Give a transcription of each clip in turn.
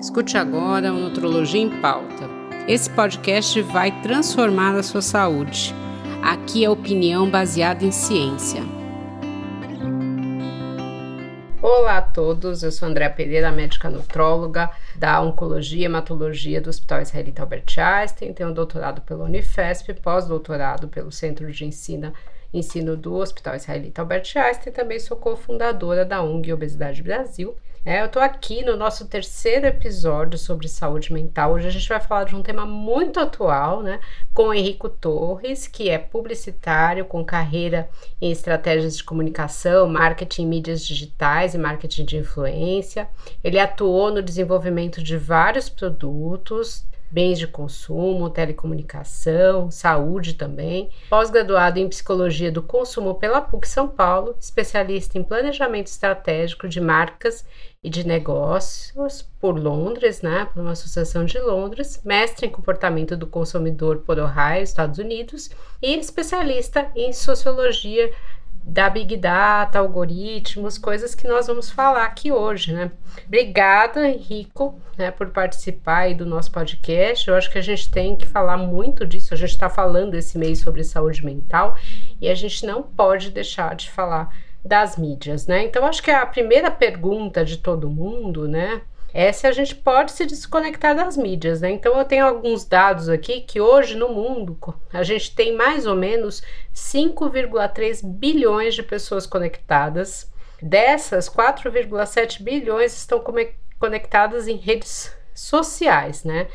Escute agora o Nutrologia em Pauta. Esse podcast vai transformar a sua saúde. Aqui é opinião baseada em ciência. Olá a todos, eu sou Andréa Pereira, médica nutróloga da Oncologia e Hematologia do Hospital Israelita Albert Einstein. Tenho doutorado pela Unifesp, pós-doutorado pelo Centro de Ensino ensino do Hospital Israelita Albert Einstein, também sou cofundadora da ONG Obesidade Brasil. É, eu estou aqui no nosso terceiro episódio sobre saúde mental. Hoje a gente vai falar de um tema muito atual, né? Com Henrico Torres, que é publicitário com carreira em estratégias de comunicação, marketing, mídias digitais e marketing de influência. Ele atuou no desenvolvimento de vários produtos, bens de consumo, telecomunicação, saúde também. Pós-graduado em psicologia do consumo pela PUC São Paulo, especialista em planejamento estratégico de marcas e de negócios por Londres, né, por uma associação de Londres, mestre em comportamento do consumidor por Ohio, Estados Unidos, e especialista em sociologia da Big Data, algoritmos, coisas que nós vamos falar aqui hoje, né? Obrigada, Henrico, né, por participar aí do nosso podcast. Eu acho que a gente tem que falar muito disso. A gente está falando esse mês sobre saúde mental e a gente não pode deixar de falar das mídias, né? Então, acho que a primeira pergunta de todo mundo, né? Se a gente pode se desconectar das mídias, né? Então eu tenho alguns dados aqui que hoje no mundo a gente tem mais ou menos 5,3 bilhões de pessoas conectadas. Dessas, 4,7 bilhões estão conectadas em redes sociais, né?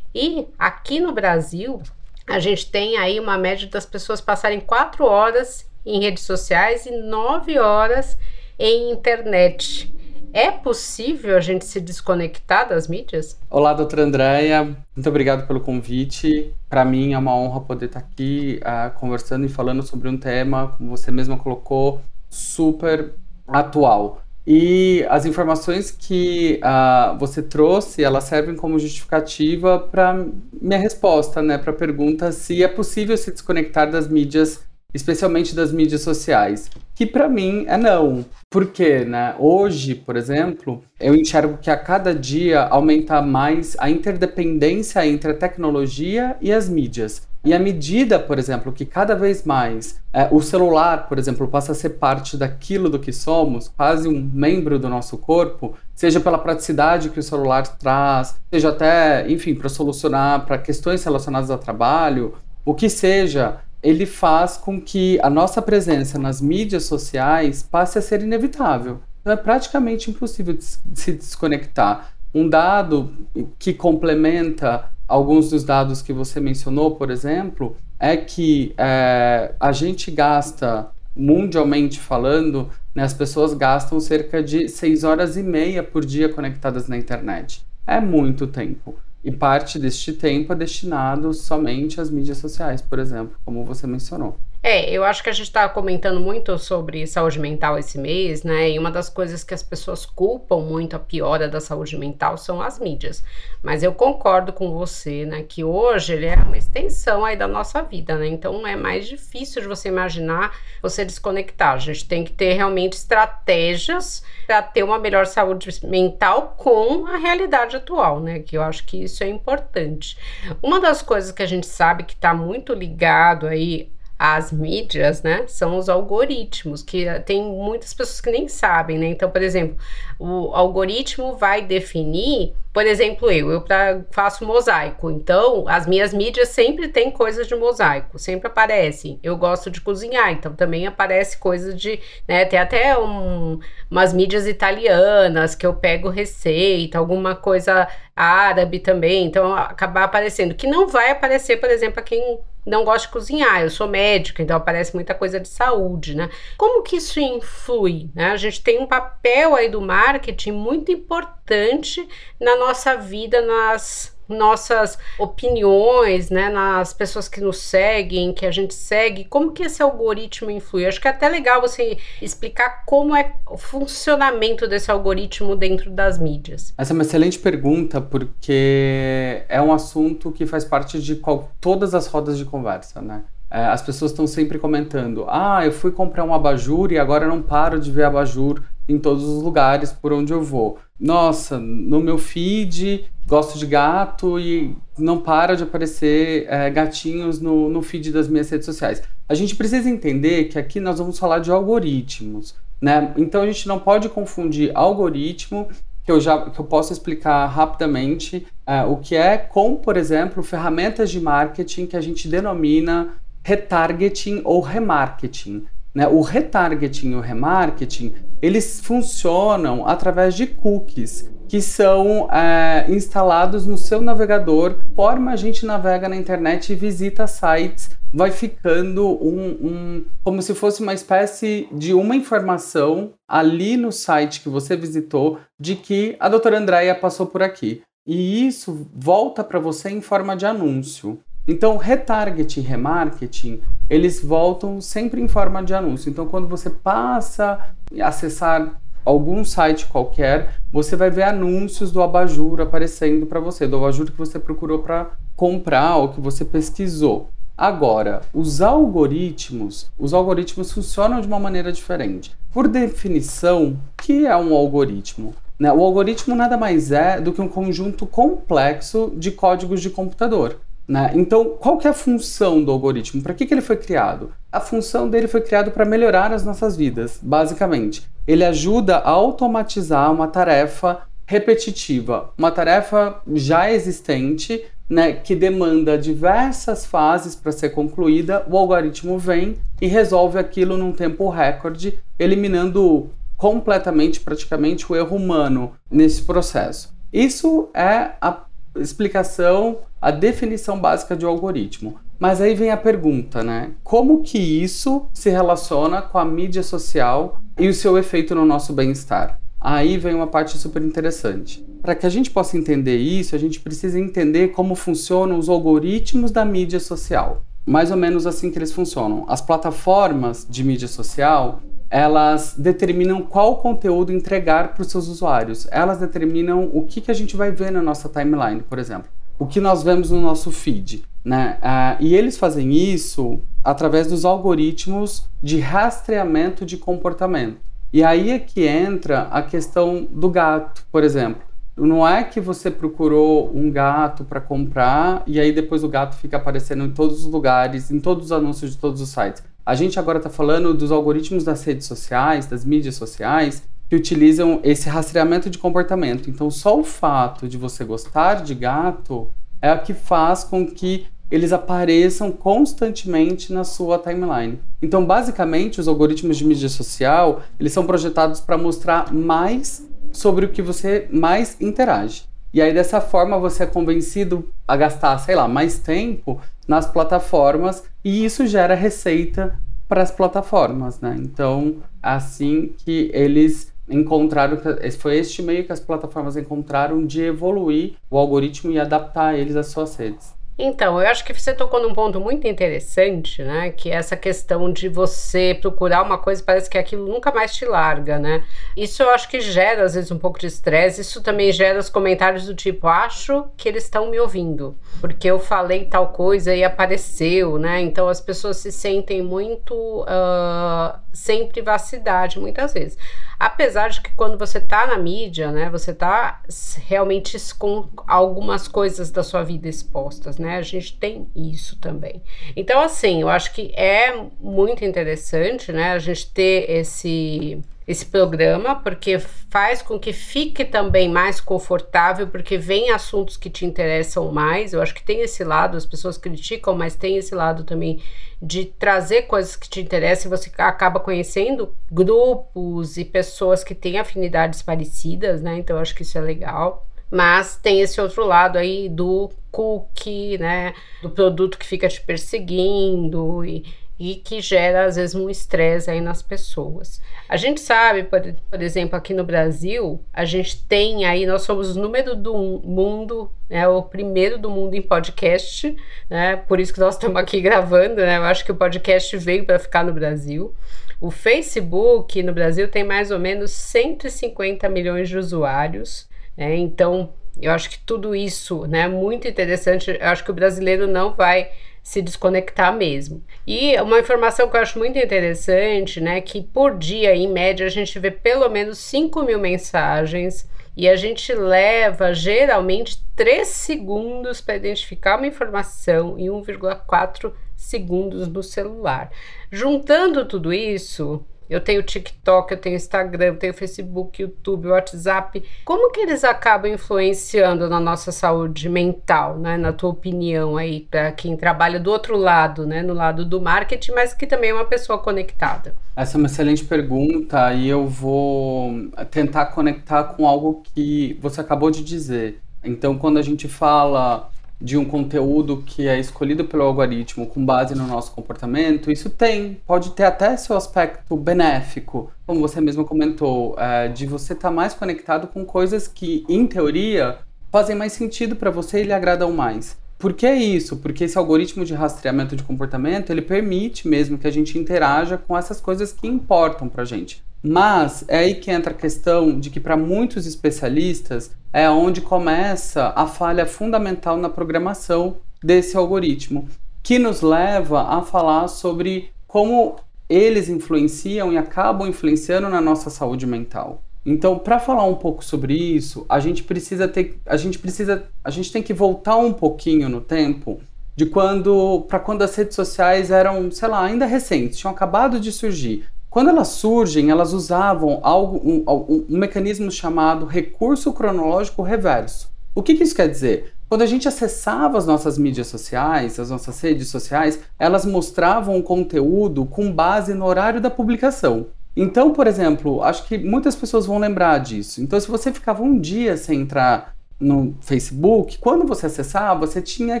E aqui no Brasil, a gente tem aí uma média das pessoas passarem 4 horas em redes sociais e 9 horas em internet. É possível a gente se desconectar das mídias? Olá, doutora Andréia. Muito obrigado pelo convite. Para mim é uma honra poder estar aqui uh, conversando e falando sobre um tema, como você mesma colocou, super atual. E as informações que uh, você trouxe, elas servem como justificativa para minha resposta, né, para a pergunta se é possível se desconectar das mídias especialmente das mídias sociais, que para mim é não. Porque, né, hoje, por exemplo, eu enxergo que a cada dia aumenta mais a interdependência entre a tecnologia e as mídias. E à medida, por exemplo, que cada vez mais é, o celular, por exemplo, passa a ser parte daquilo do que somos, quase um membro do nosso corpo, seja pela praticidade que o celular traz, seja até, enfim, para solucionar para questões relacionadas ao trabalho, o que seja, ele faz com que a nossa presença nas mídias sociais passe a ser inevitável. Então é praticamente impossível de se desconectar. Um dado que complementa alguns dos dados que você mencionou, por exemplo, é que é, a gente gasta, mundialmente falando, né, as pessoas gastam cerca de 6 horas e meia por dia conectadas na internet. É muito tempo. E parte deste tempo é destinado somente às mídias sociais, por exemplo, como você mencionou. É, eu acho que a gente está comentando muito sobre saúde mental esse mês, né? E uma das coisas que as pessoas culpam muito a piora da saúde mental são as mídias. Mas eu concordo com você, né? Que hoje ele é uma extensão aí da nossa vida, né? Então é mais difícil de você imaginar você desconectar. A gente tem que ter realmente estratégias para ter uma melhor saúde mental com a realidade atual, né? Que eu acho que isso é importante. Uma das coisas que a gente sabe que está muito ligado aí as mídias, né, são os algoritmos, que tem muitas pessoas que nem sabem, né? Então, por exemplo, o algoritmo vai definir, por exemplo, eu, eu pra, faço mosaico, então as minhas mídias sempre tem coisas de mosaico, sempre aparecem. Eu gosto de cozinhar, então também aparece coisas de, né, tem até um, umas mídias italianas que eu pego receita, alguma coisa árabe também, então acabar aparecendo, que não vai aparecer, por exemplo, a quem não gosta de cozinhar, eu sou médica, então aparece muita coisa de saúde, né? Como que isso influi? Né? A gente tem um papel aí do marketing muito importante na nossa vida, nas nossas opiniões, né, nas pessoas que nos seguem, que a gente segue, como que esse algoritmo influi? Acho que é até legal você explicar como é o funcionamento desse algoritmo dentro das mídias. Essa é uma excelente pergunta, porque é um assunto que faz parte de qual, todas as rodas de conversa, né? É, as pessoas estão sempre comentando: ah, eu fui comprar um abajur e agora não paro de ver abajur em todos os lugares por onde eu vou. Nossa, no meu feed gosto de gato e não para de aparecer é, gatinhos no, no feed das minhas redes sociais. A gente precisa entender que aqui nós vamos falar de algoritmos, né? Então a gente não pode confundir algoritmo que eu já que eu posso explicar rapidamente é, o que é com, por exemplo, ferramentas de marketing que a gente denomina retargeting ou remarketing. Né? O retargeting e o remarketing eles funcionam através de cookies que são é, instalados no seu navegador, forma a gente navega na internet e visita sites, vai ficando um, um, como se fosse uma espécie de uma informação ali no site que você visitou de que a doutora Andréia passou por aqui. E isso volta para você em forma de anúncio. Então, retargeting remarketing, eles voltam sempre em forma de anúncio. Então, quando você passa a acessar algum site qualquer, você vai ver anúncios do abajur aparecendo para você, do abajur que você procurou para comprar ou que você pesquisou. Agora, os algoritmos, os algoritmos funcionam de uma maneira diferente. Por definição, o que é um algoritmo? Né? O algoritmo nada mais é do que um conjunto complexo de códigos de computador. Né? Então, qual que é a função do algoritmo? Para que, que ele foi criado? A função dele foi criado para melhorar as nossas vidas, basicamente. Ele ajuda a automatizar uma tarefa repetitiva, uma tarefa já existente, né, que demanda diversas fases para ser concluída. O algoritmo vem e resolve aquilo num tempo recorde, eliminando completamente, praticamente, o erro humano nesse processo. Isso é a explicação, a definição básica de um algoritmo. Mas aí vem a pergunta, né? Como que isso se relaciona com a mídia social e o seu efeito no nosso bem-estar? Aí vem uma parte super interessante. Para que a gente possa entender isso, a gente precisa entender como funcionam os algoritmos da mídia social. Mais ou menos assim que eles funcionam. As plataformas de mídia social, elas determinam qual conteúdo entregar para os seus usuários. Elas determinam o que, que a gente vai ver na nossa timeline, por exemplo. O que nós vemos no nosso feed. Né? Uh, e eles fazem isso através dos algoritmos de rastreamento de comportamento. E aí é que entra a questão do gato, por exemplo. Não é que você procurou um gato para comprar e aí depois o gato fica aparecendo em todos os lugares, em todos os anúncios de todos os sites. A gente agora está falando dos algoritmos das redes sociais, das mídias sociais, que utilizam esse rastreamento de comportamento. Então, só o fato de você gostar de gato é o que faz com que eles apareçam constantemente na sua timeline. Então, basicamente, os algoritmos de mídia social, eles são projetados para mostrar mais sobre o que você mais interage. E aí, dessa forma, você é convencido a gastar, sei lá, mais tempo nas plataformas e isso gera receita para as plataformas, né? Então, assim que eles encontraram, foi este meio que as plataformas encontraram de evoluir o algoritmo e adaptar eles às suas redes. Então, eu acho que você tocou num ponto muito interessante, né? Que é essa questão de você procurar uma coisa parece que aquilo nunca mais te larga, né? Isso eu acho que gera, às vezes, um pouco de estresse. Isso também gera os comentários do tipo, acho que eles estão me ouvindo, porque eu falei tal coisa e apareceu, né? Então as pessoas se sentem muito uh, sem privacidade, muitas vezes. Apesar de que quando você tá na mídia, né, você tá realmente com algumas coisas da sua vida expostas, né? A gente tem isso também. Então, assim, eu acho que é muito interessante, né, a gente ter esse esse programa, porque faz com que fique também mais confortável, porque vem assuntos que te interessam mais. Eu acho que tem esse lado, as pessoas criticam, mas tem esse lado também de trazer coisas que te interessam e você acaba conhecendo grupos e pessoas que têm afinidades parecidas, né? Então eu acho que isso é legal. Mas tem esse outro lado aí do cookie, né? Do produto que fica te perseguindo e, e que gera às vezes um estresse aí nas pessoas. A gente sabe, por, por, exemplo, aqui no Brasil, a gente tem aí, nós somos o número do mundo, né, o primeiro do mundo em podcast, né? Por isso que nós estamos aqui gravando, né? Eu acho que o podcast veio para ficar no Brasil. O Facebook no Brasil tem mais ou menos 150 milhões de usuários, né? Então, eu acho que tudo isso, né, muito interessante. Eu acho que o brasileiro não vai se desconectar mesmo. E uma informação que eu acho muito interessante, né, que por dia, em média, a gente vê pelo menos 5 mil mensagens E a gente leva geralmente 3 segundos para identificar uma informação e 1,4 segundos no celular. Juntando tudo isso, eu tenho TikTok, eu tenho Instagram, eu tenho Facebook, YouTube, WhatsApp. Como que eles acabam influenciando na nossa saúde mental, né? Na tua opinião aí, para quem trabalha do outro lado, né? No lado do marketing, mas que também é uma pessoa conectada. Essa é uma excelente pergunta e eu vou tentar conectar com algo que você acabou de dizer. Então, quando a gente fala de um conteúdo que é escolhido pelo algoritmo com base no nosso comportamento, isso tem, pode ter até seu aspecto benéfico, como você mesmo comentou, é, de você estar tá mais conectado com coisas que, em teoria, fazem mais sentido para você e lhe agradam mais. Por que isso? Porque esse algoritmo de rastreamento de comportamento, ele permite mesmo que a gente interaja com essas coisas que importam para gente. Mas é aí que entra a questão de que para muitos especialistas é onde começa a falha fundamental na programação desse algoritmo, que nos leva a falar sobre como eles influenciam e acabam influenciando na nossa saúde mental. Então, para falar um pouco sobre isso, a gente precisa ter, a gente precisa, a gente tem que voltar um pouquinho no tempo de quando, para quando as redes sociais eram, sei lá, ainda recentes, tinham acabado de surgir. Quando elas surgem, elas usavam algo, um, um, um mecanismo chamado recurso cronológico reverso. O que, que isso quer dizer? Quando a gente acessava as nossas mídias sociais, as nossas redes sociais, elas mostravam o conteúdo com base no horário da publicação. Então, por exemplo, acho que muitas pessoas vão lembrar disso. Então, se você ficava um dia sem entrar no Facebook, quando você acessava, você tinha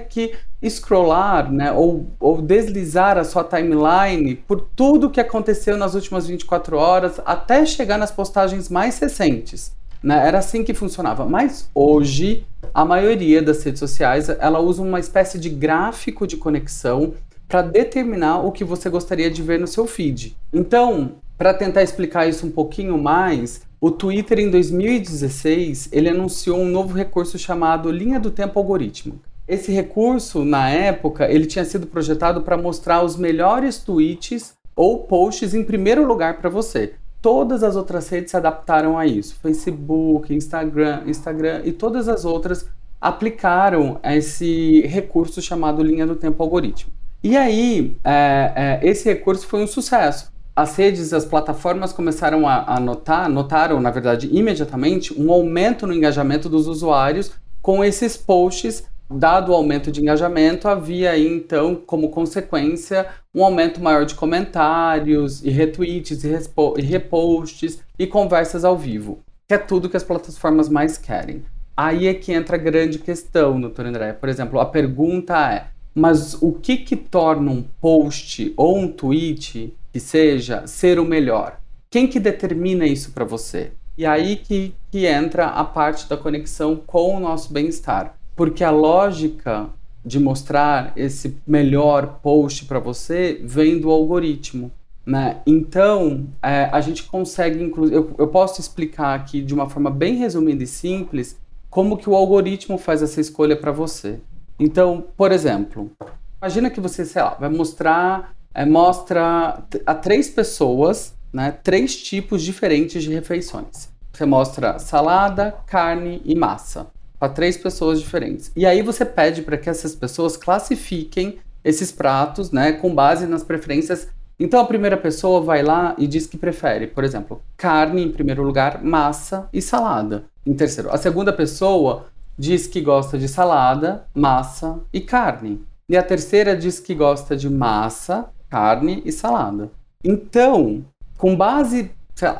que scrollar, né, ou, ou deslizar a sua timeline por tudo que aconteceu nas últimas 24 horas até chegar nas postagens mais recentes. Né? Era assim que funcionava. Mas hoje, a maioria das redes sociais, ela usa uma espécie de gráfico de conexão para determinar o que você gostaria de ver no seu feed. Então, para tentar explicar isso um pouquinho mais, o Twitter, em 2016, ele anunciou um novo recurso chamado Linha do Tempo Algorítmica. Esse recurso, na época, ele tinha sido projetado para mostrar os melhores tweets ou posts em primeiro lugar para você. Todas as outras redes se adaptaram a isso. Facebook, Instagram, Instagram e todas as outras aplicaram esse recurso chamado linha do tempo algoritmo. E aí, é, é, esse recurso foi um sucesso as redes, as plataformas começaram a, a notar, notaram, na verdade, imediatamente, um aumento no engajamento dos usuários com esses posts. Dado o aumento de engajamento, havia aí, então, como consequência, um aumento maior de comentários e retweets e, e reposts e conversas ao vivo, que é tudo que as plataformas mais querem. Aí é que entra a grande questão, doutor André. Por exemplo, a pergunta é: mas o que que torna um post ou um tweet que seja ser o melhor? Quem que determina isso para você? E aí que, que entra a parte da conexão com o nosso bem-estar. Porque a lógica de mostrar esse melhor post para você vem do algoritmo. Né? Então, é, a gente consegue, inclusive, eu, eu posso explicar aqui de uma forma bem resumida e simples como que o algoritmo faz essa escolha para você. Então, por exemplo, imagina que você, sei lá, vai mostrar é, mostra a três pessoas, né, três tipos diferentes de refeições. Você mostra salada, carne e massa para três pessoas diferentes. E aí você pede para que essas pessoas classifiquem esses pratos, né, com base nas preferências. Então a primeira pessoa vai lá e diz que prefere, por exemplo, carne em primeiro lugar, massa e salada em terceiro. A segunda pessoa diz que gosta de salada, massa e carne. E a terceira diz que gosta de massa, carne e salada. Então, com base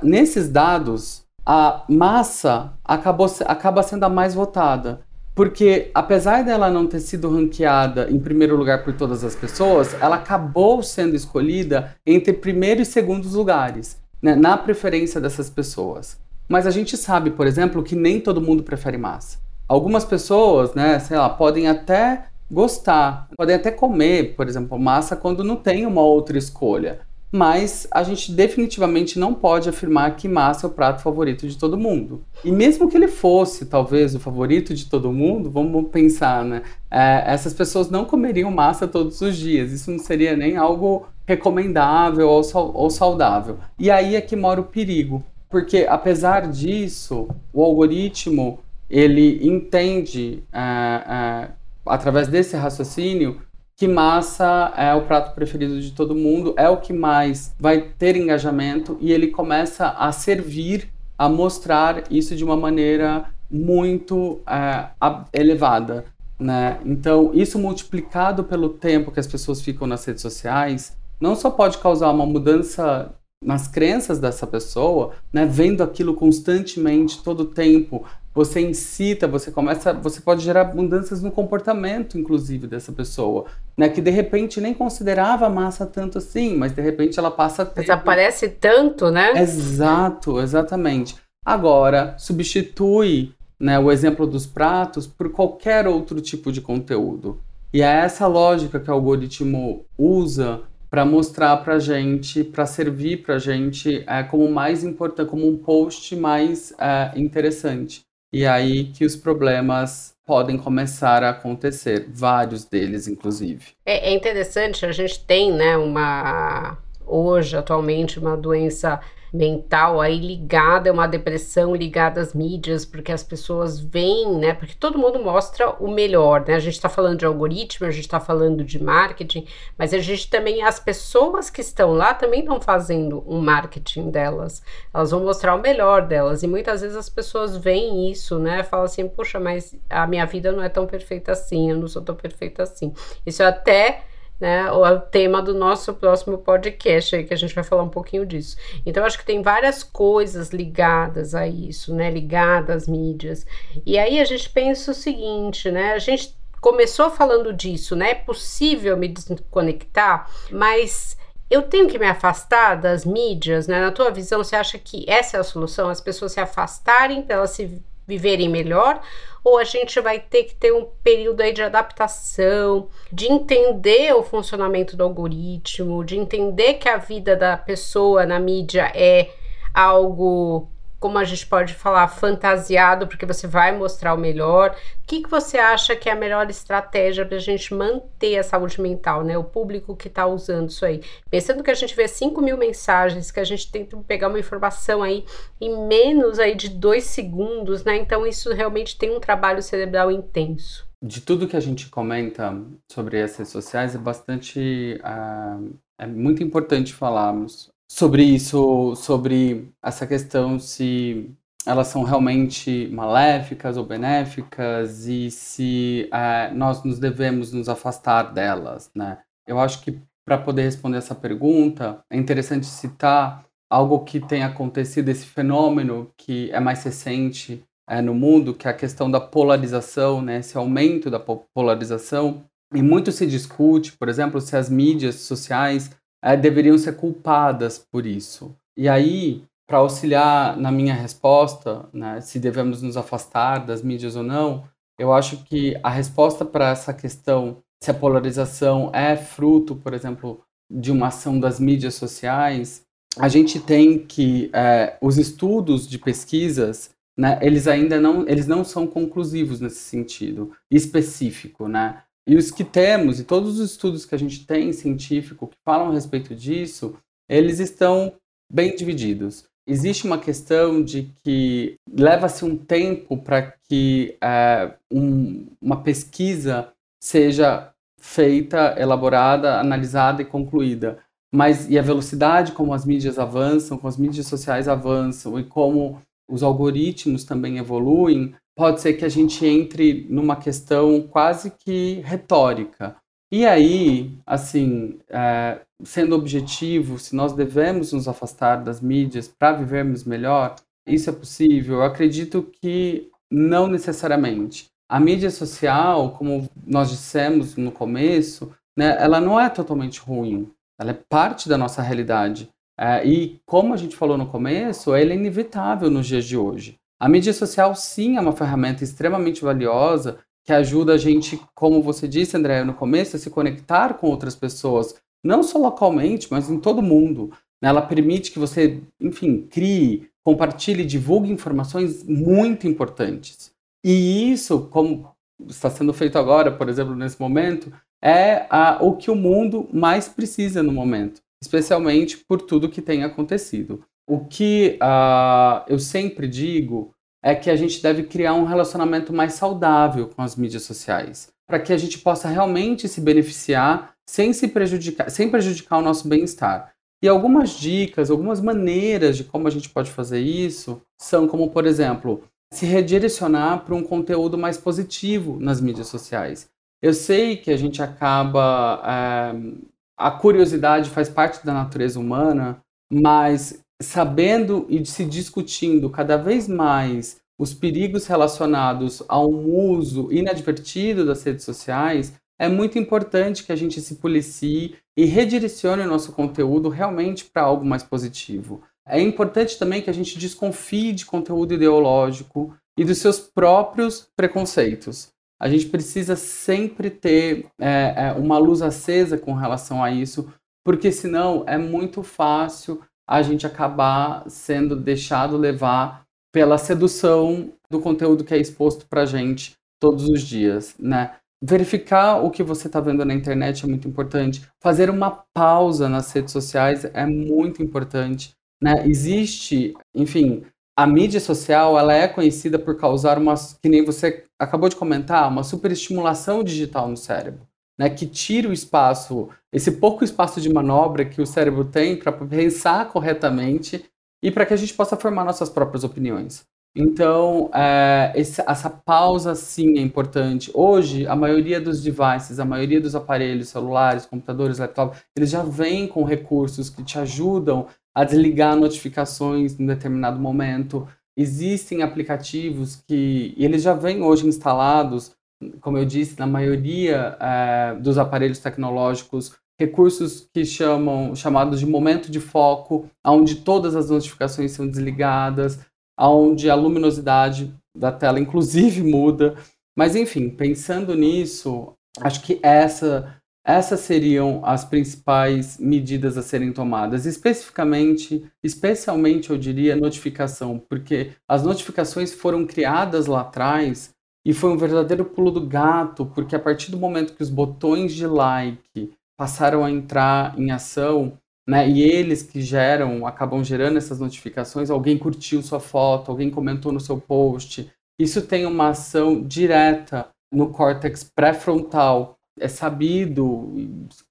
nesses dados, a massa acabou, acaba sendo a mais votada. Porque, apesar dela não ter sido ranqueada em primeiro lugar por todas as pessoas, ela acabou sendo escolhida entre primeiro e segundos lugares, né, na preferência dessas pessoas. Mas a gente sabe, por exemplo, que nem todo mundo prefere massa. Algumas pessoas, né, sei lá, podem até gostar. Podem até comer, por exemplo, massa quando não tem uma outra escolha. Mas a gente definitivamente não pode afirmar que massa é o prato favorito de todo mundo. E mesmo que ele fosse, talvez, o favorito de todo mundo, vamos pensar, né? É, essas pessoas não comeriam massa todos os dias. Isso não seria nem algo recomendável ou, ou saudável. E aí é que mora o perigo. porque apesar disso, o algoritmo ele entende é, é, através desse raciocínio que massa é o prato preferido de todo mundo, é o que mais vai ter engajamento e ele começa a servir, a mostrar isso de uma maneira muito é, elevada. Né? Então, isso multiplicado pelo tempo que as pessoas ficam nas redes sociais, não só pode causar uma mudança nas crenças dessa pessoa, né, vendo aquilo constantemente, todo o tempo, você incita, você começa, você pode gerar mudanças no comportamento, inclusive, dessa pessoa, né, que de repente nem considerava a massa tanto assim, mas de repente ela passa ter... Desaparece tanto, né? Exato, exatamente. Agora, substitui né, o exemplo dos pratos por qualquer outro tipo de conteúdo. E é essa lógica que o algoritmo usa para mostrar para gente, para servir para gente é, como mais importante, como um post mais é, interessante. E aí que os problemas podem começar a acontecer, vários deles, inclusive. É, é interessante, a gente tem, né, uma hoje, atualmente, uma doença mental aí ligada a uma depressão, ligada às mídias, porque as pessoas veem, né? Porque todo mundo mostra o melhor, né? A gente está falando de algoritmo, a gente está falando de marketing, mas a gente também, as pessoas que estão lá também estão fazendo um marketing delas. Elas vão mostrar o melhor delas. E muitas vezes as pessoas veem isso, né? Falam assim, puxa, mas a minha vida não é tão perfeita assim, eu não sou tão perfeita assim. Isso é até né? O tema do nosso próximo podcast aí, que a gente vai falar um pouquinho disso. Então, acho que tem várias coisas ligadas a isso, né? Ligadas às mídias. E aí a gente pensa o seguinte, né? A gente começou falando disso, né? É possível me desconectar, mas eu tenho que me afastar das mídias, né? Na tua visão, você acha que essa é a solução? As pessoas se afastarem para elas se viverem melhor? ou a gente vai ter que ter um período aí de adaptação, de entender o funcionamento do algoritmo, de entender que a vida da pessoa na mídia é algo como a gente pode falar, fantasiado, porque você vai mostrar o melhor. O que, que você acha que é a melhor estratégia para a gente manter a saúde mental, né? O público que está usando isso aí. Pensando que a gente vê 5 mil mensagens, que a gente tenta pegar uma informação aí em menos aí de dois segundos, né? Então isso realmente tem um trabalho cerebral intenso. De tudo que a gente comenta sobre as redes sociais, é bastante. Uh, é muito importante falarmos sobre isso, sobre essa questão se elas são realmente maléficas ou benéficas e se é, nós nos devemos nos afastar delas, né? Eu acho que para poder responder essa pergunta é interessante citar algo que tem acontecido, esse fenômeno que é mais recente é, no mundo, que é a questão da polarização, né? Esse aumento da polarização e muito se discute, por exemplo, se as mídias sociais é, deveriam ser culpadas por isso. E aí, para auxiliar na minha resposta, né, se devemos nos afastar das mídias ou não, eu acho que a resposta para essa questão, se a polarização é fruto, por exemplo, de uma ação das mídias sociais, a gente tem que é, os estudos de pesquisas, né, eles ainda não, eles não são conclusivos nesse sentido específico, né? E os que temos, e todos os estudos que a gente tem científico que falam a respeito disso, eles estão bem divididos. Existe uma questão de que leva-se um tempo para que é, um, uma pesquisa seja feita, elaborada, analisada e concluída. Mas e a velocidade como as mídias avançam, como as mídias sociais avançam e como os algoritmos também evoluem, pode ser que a gente entre numa questão quase que retórica. E aí, assim, é, sendo objetivo, se nós devemos nos afastar das mídias para vivermos melhor, isso é possível? Eu acredito que não necessariamente. A mídia social, como nós dissemos no começo, né, ela não é totalmente ruim. Ela é parte da nossa realidade. É, e como a gente falou no começo, ela é inevitável nos dias de hoje. A mídia social, sim, é uma ferramenta extremamente valiosa que ajuda a gente, como você disse, André, no começo, a se conectar com outras pessoas, não só localmente, mas em todo mundo. Ela permite que você, enfim, crie, compartilhe, divulgue informações muito importantes. E isso, como está sendo feito agora, por exemplo, nesse momento, é a, o que o mundo mais precisa no momento, especialmente por tudo que tem acontecido. O que uh, eu sempre digo é que a gente deve criar um relacionamento mais saudável com as mídias sociais, para que a gente possa realmente se beneficiar sem se prejudicar, sem prejudicar o nosso bem-estar. E algumas dicas, algumas maneiras de como a gente pode fazer isso são como, por exemplo, se redirecionar para um conteúdo mais positivo nas mídias sociais. Eu sei que a gente acaba. É, a curiosidade faz parte da natureza humana, mas sabendo e se discutindo cada vez mais os perigos relacionados a um uso inadvertido das redes sociais, é muito importante que a gente se policie e redirecione o nosso conteúdo realmente para algo mais positivo. É importante também que a gente desconfie de conteúdo ideológico e dos seus próprios preconceitos. A gente precisa sempre ter é, é, uma luz acesa com relação a isso, porque senão é muito fácil a gente acabar sendo deixado levar pela sedução do conteúdo que é exposto para gente todos os dias, né? Verificar o que você está vendo na internet é muito importante. Fazer uma pausa nas redes sociais é muito importante, né? Existe, enfim, a mídia social ela é conhecida por causar uma, que nem você acabou de comentar, uma superestimulação digital no cérebro né, que tira o espaço, esse pouco espaço de manobra que o cérebro tem para pensar corretamente e para que a gente possa formar nossas próprias opiniões. Então, é, esse, essa pausa sim é importante. Hoje, a maioria dos devices, a maioria dos aparelhos celulares, computadores, laptops, eles já vêm com recursos que te ajudam a desligar notificações em determinado momento. Existem aplicativos que eles já vêm hoje instalados como eu disse, na maioria é, dos aparelhos tecnológicos, recursos que chamam chamados de momento de foco, onde todas as notificações são desligadas, onde a luminosidade da tela inclusive muda. Mas enfim, pensando nisso, acho que essa essas seriam as principais medidas a serem tomadas, especificamente, especialmente eu diria notificação, porque as notificações foram criadas lá atrás e foi um verdadeiro pulo do gato, porque a partir do momento que os botões de like passaram a entrar em ação, né, e eles que geram, acabam gerando essas notificações, alguém curtiu sua foto, alguém comentou no seu post, isso tem uma ação direta no córtex pré-frontal. É sabido,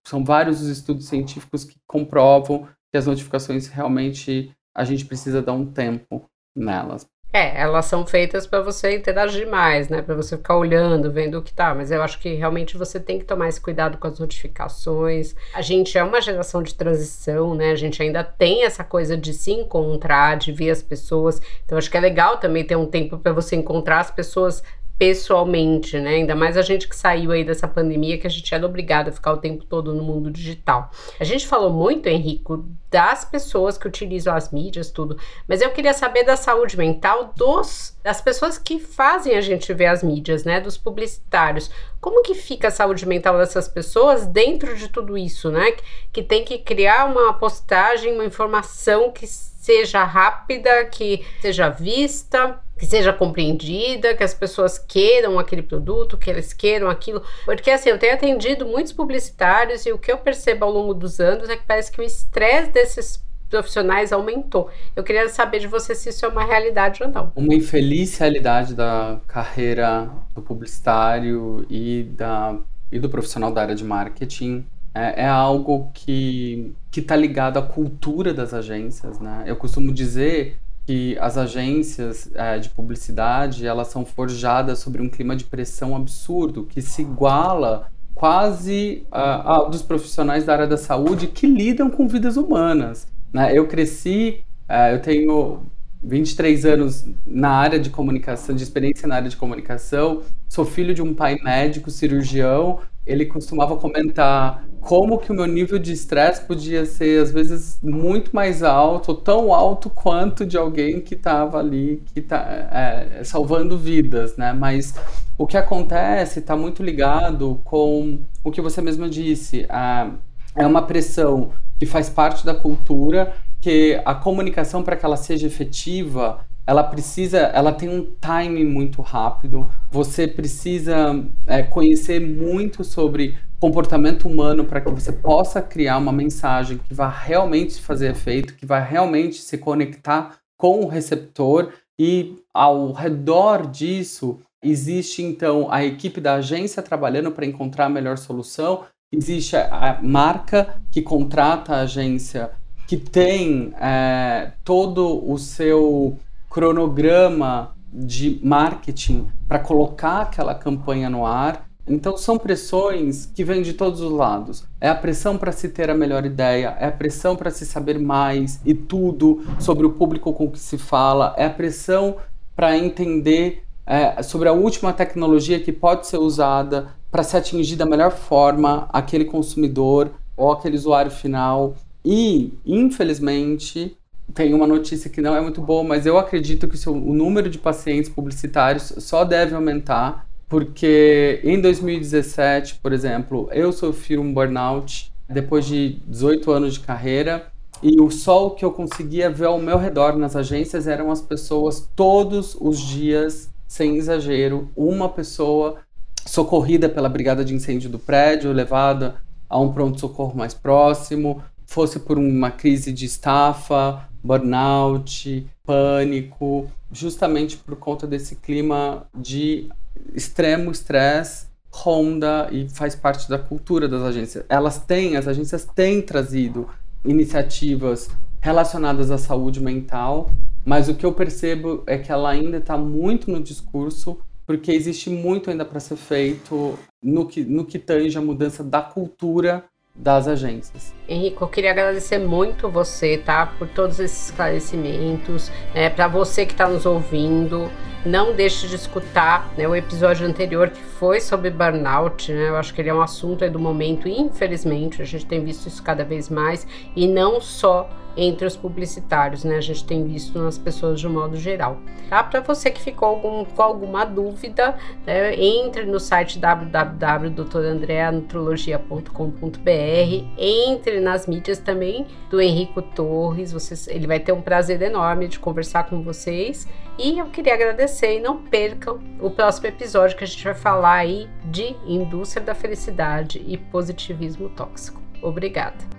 são vários os estudos científicos que comprovam que as notificações realmente a gente precisa dar um tempo nelas. É, elas são feitas para você interagir mais, né? Para você ficar olhando, vendo o que tá. Mas eu acho que realmente você tem que tomar esse cuidado com as notificações. A gente é uma geração de transição, né? A gente ainda tem essa coisa de se encontrar, de ver as pessoas. Então acho que é legal também ter um tempo para você encontrar as pessoas pessoalmente, né? Ainda mais a gente que saiu aí dessa pandemia, que a gente era obrigado a ficar o tempo todo no mundo digital. A gente falou muito, Henrico, das pessoas que utilizam as mídias, tudo, mas eu queria saber da saúde mental dos das pessoas que fazem a gente ver as mídias, né? Dos publicitários. Como que fica a saúde mental dessas pessoas dentro de tudo isso, né? Que tem que criar uma postagem, uma informação que seja rápida, que seja vista, que seja compreendida, que as pessoas queiram aquele produto, que eles queiram aquilo. Porque assim, eu tenho atendido muitos publicitários e o que eu percebo ao longo dos anos é que parece que o estresse desses profissionais aumentou. Eu queria saber de você se isso é uma realidade ou não. Uma infeliz realidade da carreira do publicitário e, da, e do profissional da área de marketing é, é algo que está ligado à cultura das agências. Né? Eu costumo dizer que as agências é, de publicidade elas são forjadas sobre um clima de pressão absurdo que se iguala quase uh, dos profissionais da área da saúde que lidam com vidas humanas. Né? Eu cresci, uh, eu tenho 23 anos na área de comunicação, de experiência na área de comunicação, sou filho de um pai médico, cirurgião, ele costumava comentar como que o meu nível de estresse podia ser às vezes muito mais alto, tão alto quanto de alguém que estava ali que tá é, salvando vidas, né? Mas o que acontece está muito ligado com o que você mesma disse. A, é uma pressão que faz parte da cultura, que a comunicação para que ela seja efetiva ela precisa, ela tem um timing muito rápido. Você precisa é, conhecer muito sobre comportamento humano para que você possa criar uma mensagem que vai realmente fazer efeito, que vai realmente se conectar com o receptor e ao redor disso existe então a equipe da agência trabalhando para encontrar a melhor solução, existe a marca que contrata a agência que tem é, todo o seu cronograma de marketing para colocar aquela campanha no ar. Então são pressões que vêm de todos os lados. É a pressão para se ter a melhor ideia, é a pressão para se saber mais e tudo sobre o público com que se fala, é a pressão para entender é, sobre a última tecnologia que pode ser usada para se atingir da melhor forma aquele consumidor ou aquele usuário final. E, infelizmente, tem uma notícia que não é muito boa, mas eu acredito que o número de pacientes publicitários só deve aumentar, porque em 2017, por exemplo, eu sofri um burnout depois de 18 anos de carreira. E o sol que eu conseguia ver ao meu redor nas agências eram as pessoas todos os dias, sem exagero, uma pessoa socorrida pela brigada de incêndio do prédio, levada a um pronto-socorro mais próximo, fosse por uma crise de estafa, burnout, pânico, justamente por conta desse clima de extremo estresse ronda e faz parte da cultura das agências. Elas têm, as agências têm trazido iniciativas relacionadas à saúde mental, mas o que eu percebo é que ela ainda está muito no discurso, porque existe muito ainda para ser feito no que, no que tange a mudança da cultura das agências. Henrico, eu queria agradecer muito você, tá, por todos esses esclarecimentos, né, para você que está nos ouvindo, não deixe de escutar né, o episódio anterior que foi sobre burnout, né, eu acho que ele é um assunto do momento, infelizmente, a gente tem visto isso cada vez mais, e não só entre os publicitários, né? A gente tem visto nas pessoas de um modo geral. Tá? Para você que ficou algum, com alguma dúvida, né, entre no site www.doutorandreanutrologia.com.br, entre nas mídias também do Henrico Torres, vocês, ele vai ter um prazer enorme de conversar com vocês. E eu queria agradecer e não percam o próximo episódio que a gente vai falar aí de indústria da felicidade e positivismo tóxico. Obrigada.